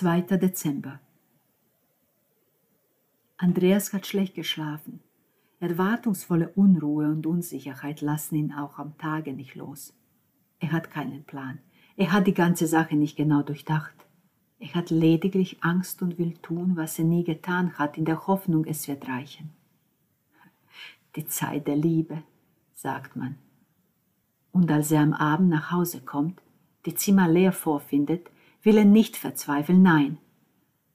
2. Dezember. Andreas hat schlecht geschlafen. Erwartungsvolle Unruhe und Unsicherheit lassen ihn auch am Tage nicht los. Er hat keinen Plan. Er hat die ganze Sache nicht genau durchdacht. Er hat lediglich Angst und will tun, was er nie getan hat, in der Hoffnung, es wird reichen. Die Zeit der Liebe, sagt man. Und als er am Abend nach Hause kommt, die Zimmer leer vorfindet, will er nicht verzweifeln, nein.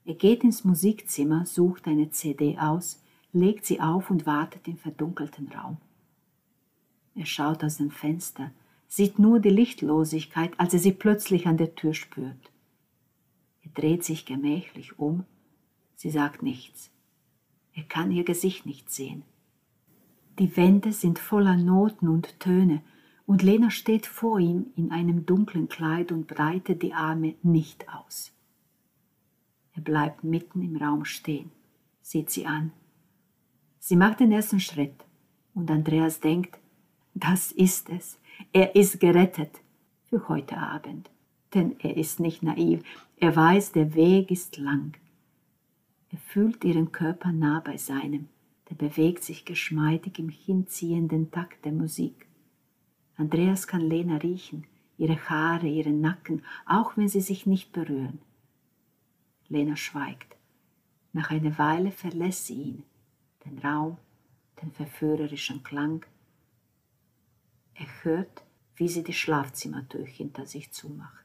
Er geht ins Musikzimmer, sucht eine CD aus, legt sie auf und wartet im verdunkelten Raum. Er schaut aus dem Fenster, sieht nur die Lichtlosigkeit, als er sie plötzlich an der Tür spürt. Er dreht sich gemächlich um, sie sagt nichts. Er kann ihr Gesicht nicht sehen. Die Wände sind voller Noten und Töne, und Lena steht vor ihm in einem dunklen Kleid und breitet die Arme nicht aus. Er bleibt mitten im Raum stehen, sieht sie an. Sie macht den ersten Schritt und Andreas denkt, das ist es, er ist gerettet für heute Abend. Denn er ist nicht naiv, er weiß, der Weg ist lang. Er fühlt ihren Körper nah bei seinem, der bewegt sich geschmeidig im hinziehenden Takt der Musik. Andreas kann Lena riechen, ihre Haare, ihren Nacken, auch wenn sie sich nicht berühren. Lena schweigt. Nach einer Weile verlässt sie ihn, den Raum, den verführerischen Klang. Er hört, wie sie die Schlafzimmertür hinter sich zumacht.